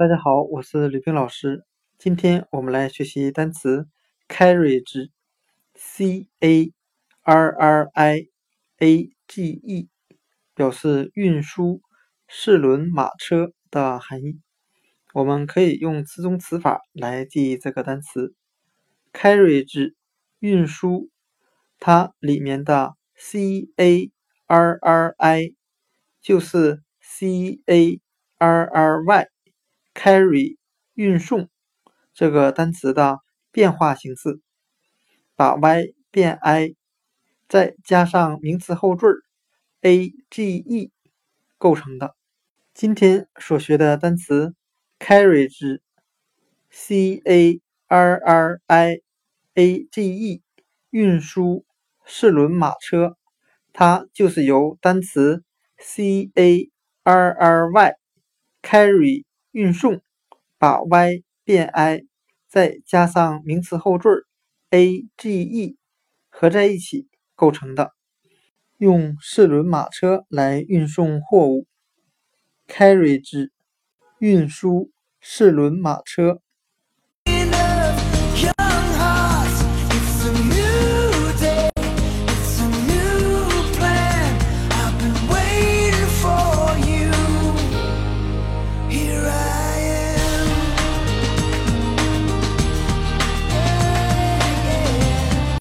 大家好，我是吕冰老师。今天我们来学习单词 carriage，c a r r i a g e，表示运输、四轮马车的含义。我们可以用词中词法来记忆这个单词 carriage，运输。它里面的 c a r r i 就是 c a r r y。Carry 运送这个单词的变化形式，把 y 变 i，再加上名词后缀 a g e 构成的。今天所学的单词 carriage，c a r r i a g e 运输四轮马车，它就是由单词 c a r r y carry。运送把 y 变 i，再加上名词后缀 a g e 合在一起构成的，用四轮马车来运送货物，carriage 运输四轮马车。